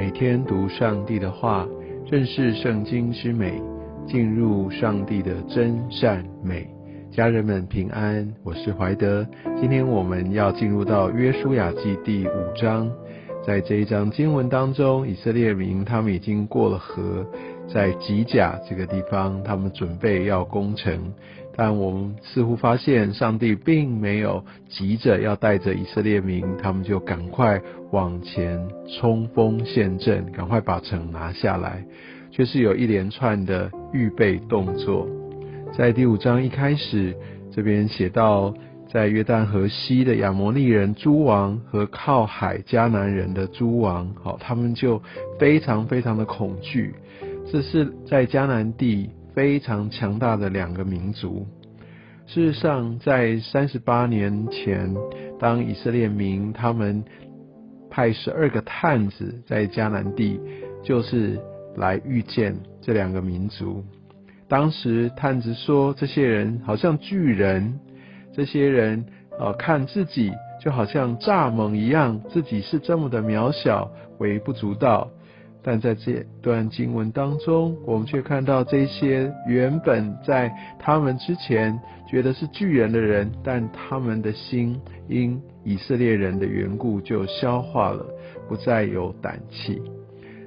每天读上帝的话，认识圣经之美，进入上帝的真善美。家人们平安，我是怀德。今天我们要进入到约书亚记第五章，在这一章经文当中，以色列民他们已经过了河，在吉甲这个地方，他们准备要攻城。但我们似乎发现，上帝并没有急着要带着以色列民，他们就赶快往前冲锋陷阵，赶快把城拿下来，却是有一连串的预备动作。在第五章一开始，这边写到，在约旦河西的亚摩利人诸王和靠海迦南人的诸王，好，他们就非常非常的恐惧。这是在迦南地。非常强大的两个民族。事实上，在三十八年前，当以色列民他们派十二个探子在迦南地，就是来遇见这两个民族。当时探子说，这些人好像巨人，这些人呃看自己就好像蚱蜢一样，自己是这么的渺小，微不足道。但在这段经文当中，我们却看到这些原本在他们之前觉得是巨人的人，但他们的心因以色列人的缘故就消化了，不再有胆气。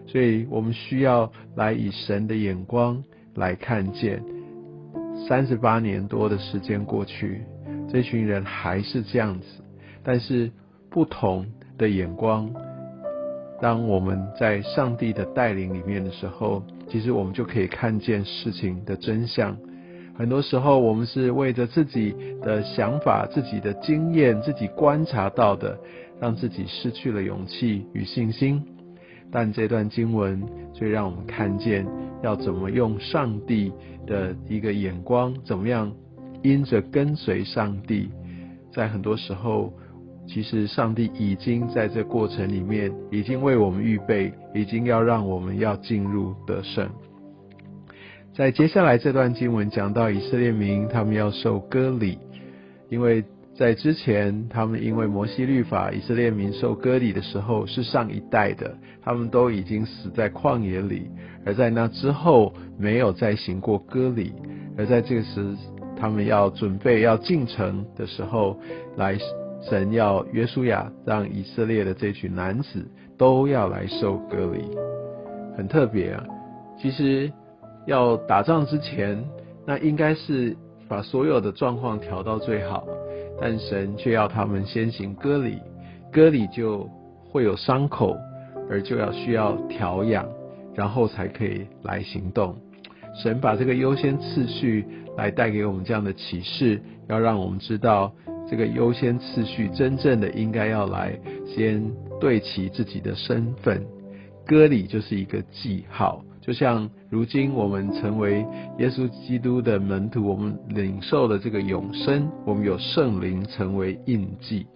所以我们需要来以神的眼光来看见，三十八年多的时间过去，这群人还是这样子，但是不同的眼光。当我们在上帝的带领里面的时候，其实我们就可以看见事情的真相。很多时候，我们是为着自己的想法、自己的经验、自己观察到的，让自己失去了勇气与信心。但这段经文却让我们看见，要怎么用上帝的一个眼光，怎么样因着跟随上帝，在很多时候。其实，上帝已经在这过程里面，已经为我们预备，已经要让我们要进入得胜。在接下来这段经文讲到以色列民，他们要受割礼，因为在之前，他们因为摩西律法，以色列民受割礼的时候是上一代的，他们都已经死在旷野里，而在那之后没有再行过割礼，而在这个时，他们要准备要进城的时候来。神要约书亚让以色列的这群男子都要来受割礼，很特别啊。其实要打仗之前，那应该是把所有的状况调到最好，但神却要他们先行割礼，割礼就会有伤口，而就要需要调养，然后才可以来行动。神把这个优先次序来带给我们这样的启示，要让我们知道。这个优先次序，真正的应该要来先对齐自己的身份。割礼就是一个记号，就像如今我们成为耶稣基督的门徒，我们领受了这个永生，我们有圣灵成为印记。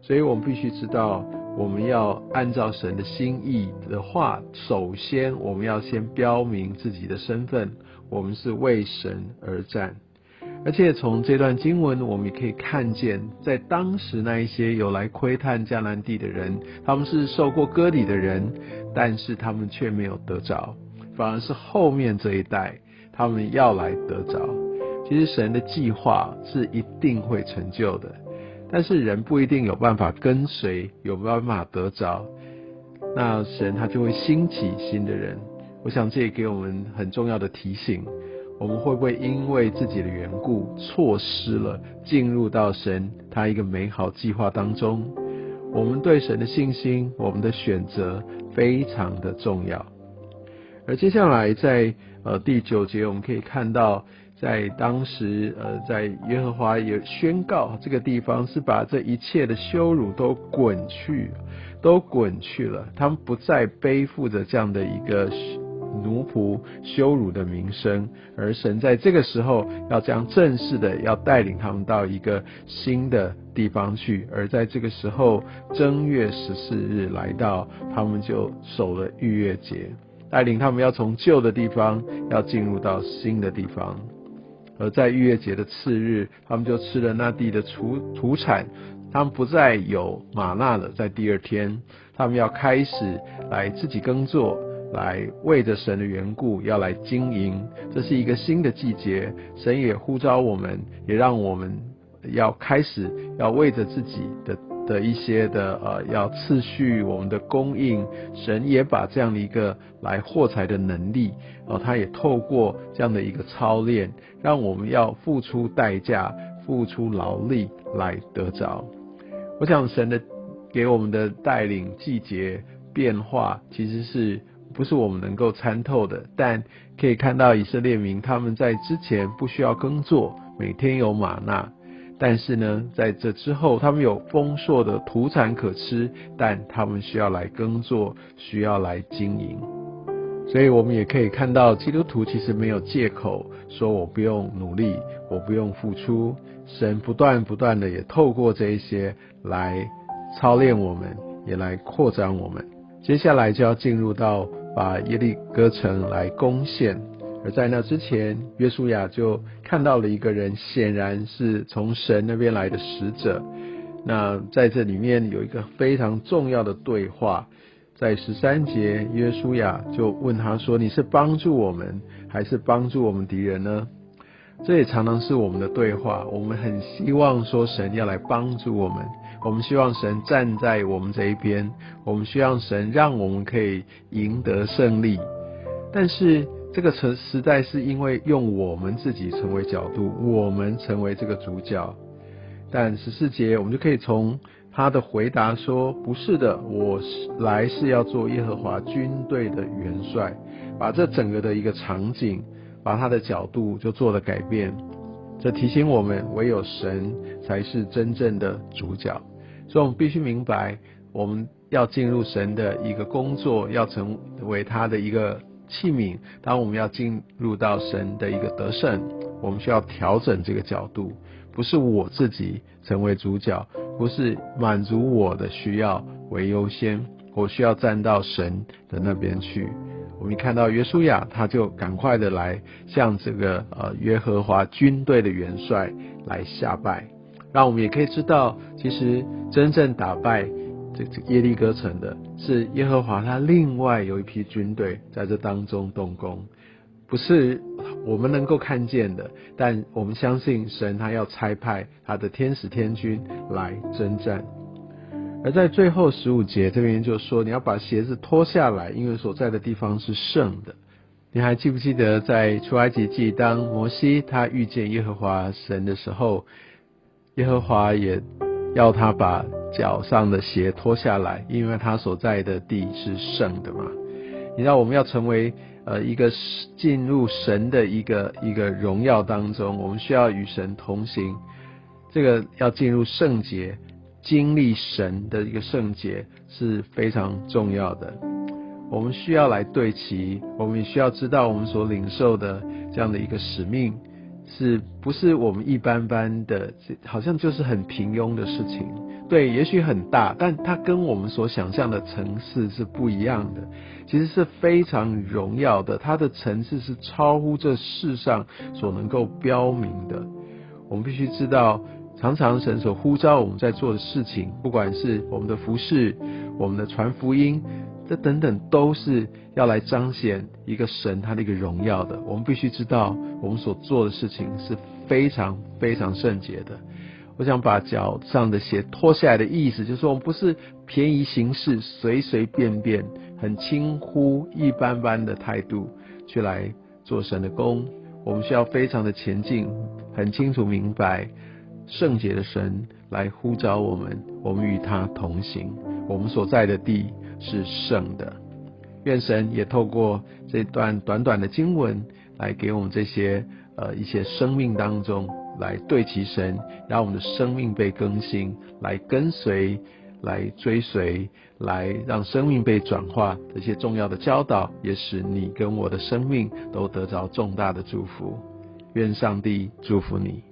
所以我们必须知道，我们要按照神的心意的话，首先我们要先标明自己的身份，我们是为神而战。而且从这段经文，我们也可以看见，在当时那一些有来窥探迦南地的人，他们是受过割礼的人，但是他们却没有得着，反而是后面这一代，他们要来得着。其实神的计划是一定会成就的，但是人不一定有办法跟随，有办法得着，那神他就会兴起新的人。我想这也给我们很重要的提醒。我们会不会因为自己的缘故错失了进入到神他一个美好计划当中？我们对神的信心，我们的选择非常的重要。而接下来在呃第九节，我们可以看到，在当时呃在耶和华也宣告这个地方是把这一切的羞辱都滚去，都滚去了，他们不再背负着这样的一个。奴仆羞辱的名声，而神在这个时候要将正式的要带领他们到一个新的地方去，而在这个时候正月十四日来到，他们就守了逾越节，带领他们要从旧的地方要进入到新的地方，而在逾越节的次日，他们就吃了那地的土土产，他们不再有玛纳了，在第二天，他们要开始来自己耕作，来为着神的缘故要来经营。这是一个新的季节，神也呼召我们，也让我们要开始要为着自己的。的一些的呃，要次序我们的供应，神也把这样的一个来获财的能力，哦，他也透过这样的一个操练，让我们要付出代价、付出劳力来得着。我想神的给我们的带领季节变化，其实是不是我们能够参透的？但可以看到以色列民他们在之前不需要耕作，每天有玛纳。但是呢，在这之后，他们有丰硕的土产可吃，但他们需要来耕作，需要来经营。所以，我们也可以看到，基督徒其实没有借口说我不用努力，我不用付出。神不断不断的也透过这一些来操练我们，也来扩展我们。接下来就要进入到把耶利哥城来攻陷。而在那之前，约书亚就看到了一个人，显然是从神那边来的使者。那在这里面有一个非常重要的对话，在十三节，约书亚就问他说：“你是帮助我们，还是帮助我们敌人呢？”这也常常是我们的对话。我们很希望说神要来帮助我们，我们希望神站在我们这一边，我们希望神让我们可以赢得胜利，但是。这个实实在是因为用我们自己成为角度，我们成为这个主角。但十四节我们就可以从他的回答说：不是的，我是来是要做耶和华军队的元帅。把这整个的一个场景，把他的角度就做了改变。这提醒我们，唯有神才是真正的主角。所以我们必须明白，我们要进入神的一个工作，要成为他的一个。器皿，当我们要进入到神的一个得胜，我们需要调整这个角度，不是我自己成为主角，不是满足我的需要为优先，我需要站到神的那边去。我们看到约书亚，他就赶快的来向这个呃约和华军队的元帅来下拜，让我们也可以知道，其实真正打败。这这耶利哥城的是耶和华，他另外有一批军队在这当中动工，不是我们能够看见的，但我们相信神他要差派他的天使天军来征战。而在最后十五节这边就说，你要把鞋子脱下来，因为所在的地方是圣的。你还记不记得在出埃及记，当摩西他遇见耶和华神的时候，耶和华也要他把。脚上的鞋脱下来，因为他所在的地是圣的嘛。你知道我们要成为呃一个进入神的一个一个荣耀当中，我们需要与神同行。这个要进入圣洁，经历神的一个圣洁是非常重要的。我们需要来对齐，我们也需要知道我们所领受的这样的一个使命。是不是我们一般般的，好像就是很平庸的事情？对，也许很大，但它跟我们所想象的层次是不一样的。其实是非常荣耀的，它的层次是超乎这世上所能够标明的。我们必须知道，常常神所呼召我们在做的事情，不管是我们的服饰、我们的传福音。这等等都是要来彰显一个神他的一个荣耀的。我们必须知道，我们所做的事情是非常非常圣洁的。我想把脚上的鞋脱下来的意思，就是说我们不是便宜行事、随随便便、很轻忽一般般的态度去来做神的工。我们需要非常的前进，很清楚明白圣洁的神来呼召我们，我们与他同行。我们所在的地。是圣的，愿神也透过这段短短的经文，来给我们这些呃一些生命当中，来对齐神，让我们的生命被更新，来跟随，来追随，来让生命被转化。这些重要的教导，也使你跟我的生命都得着重大的祝福。愿上帝祝福你。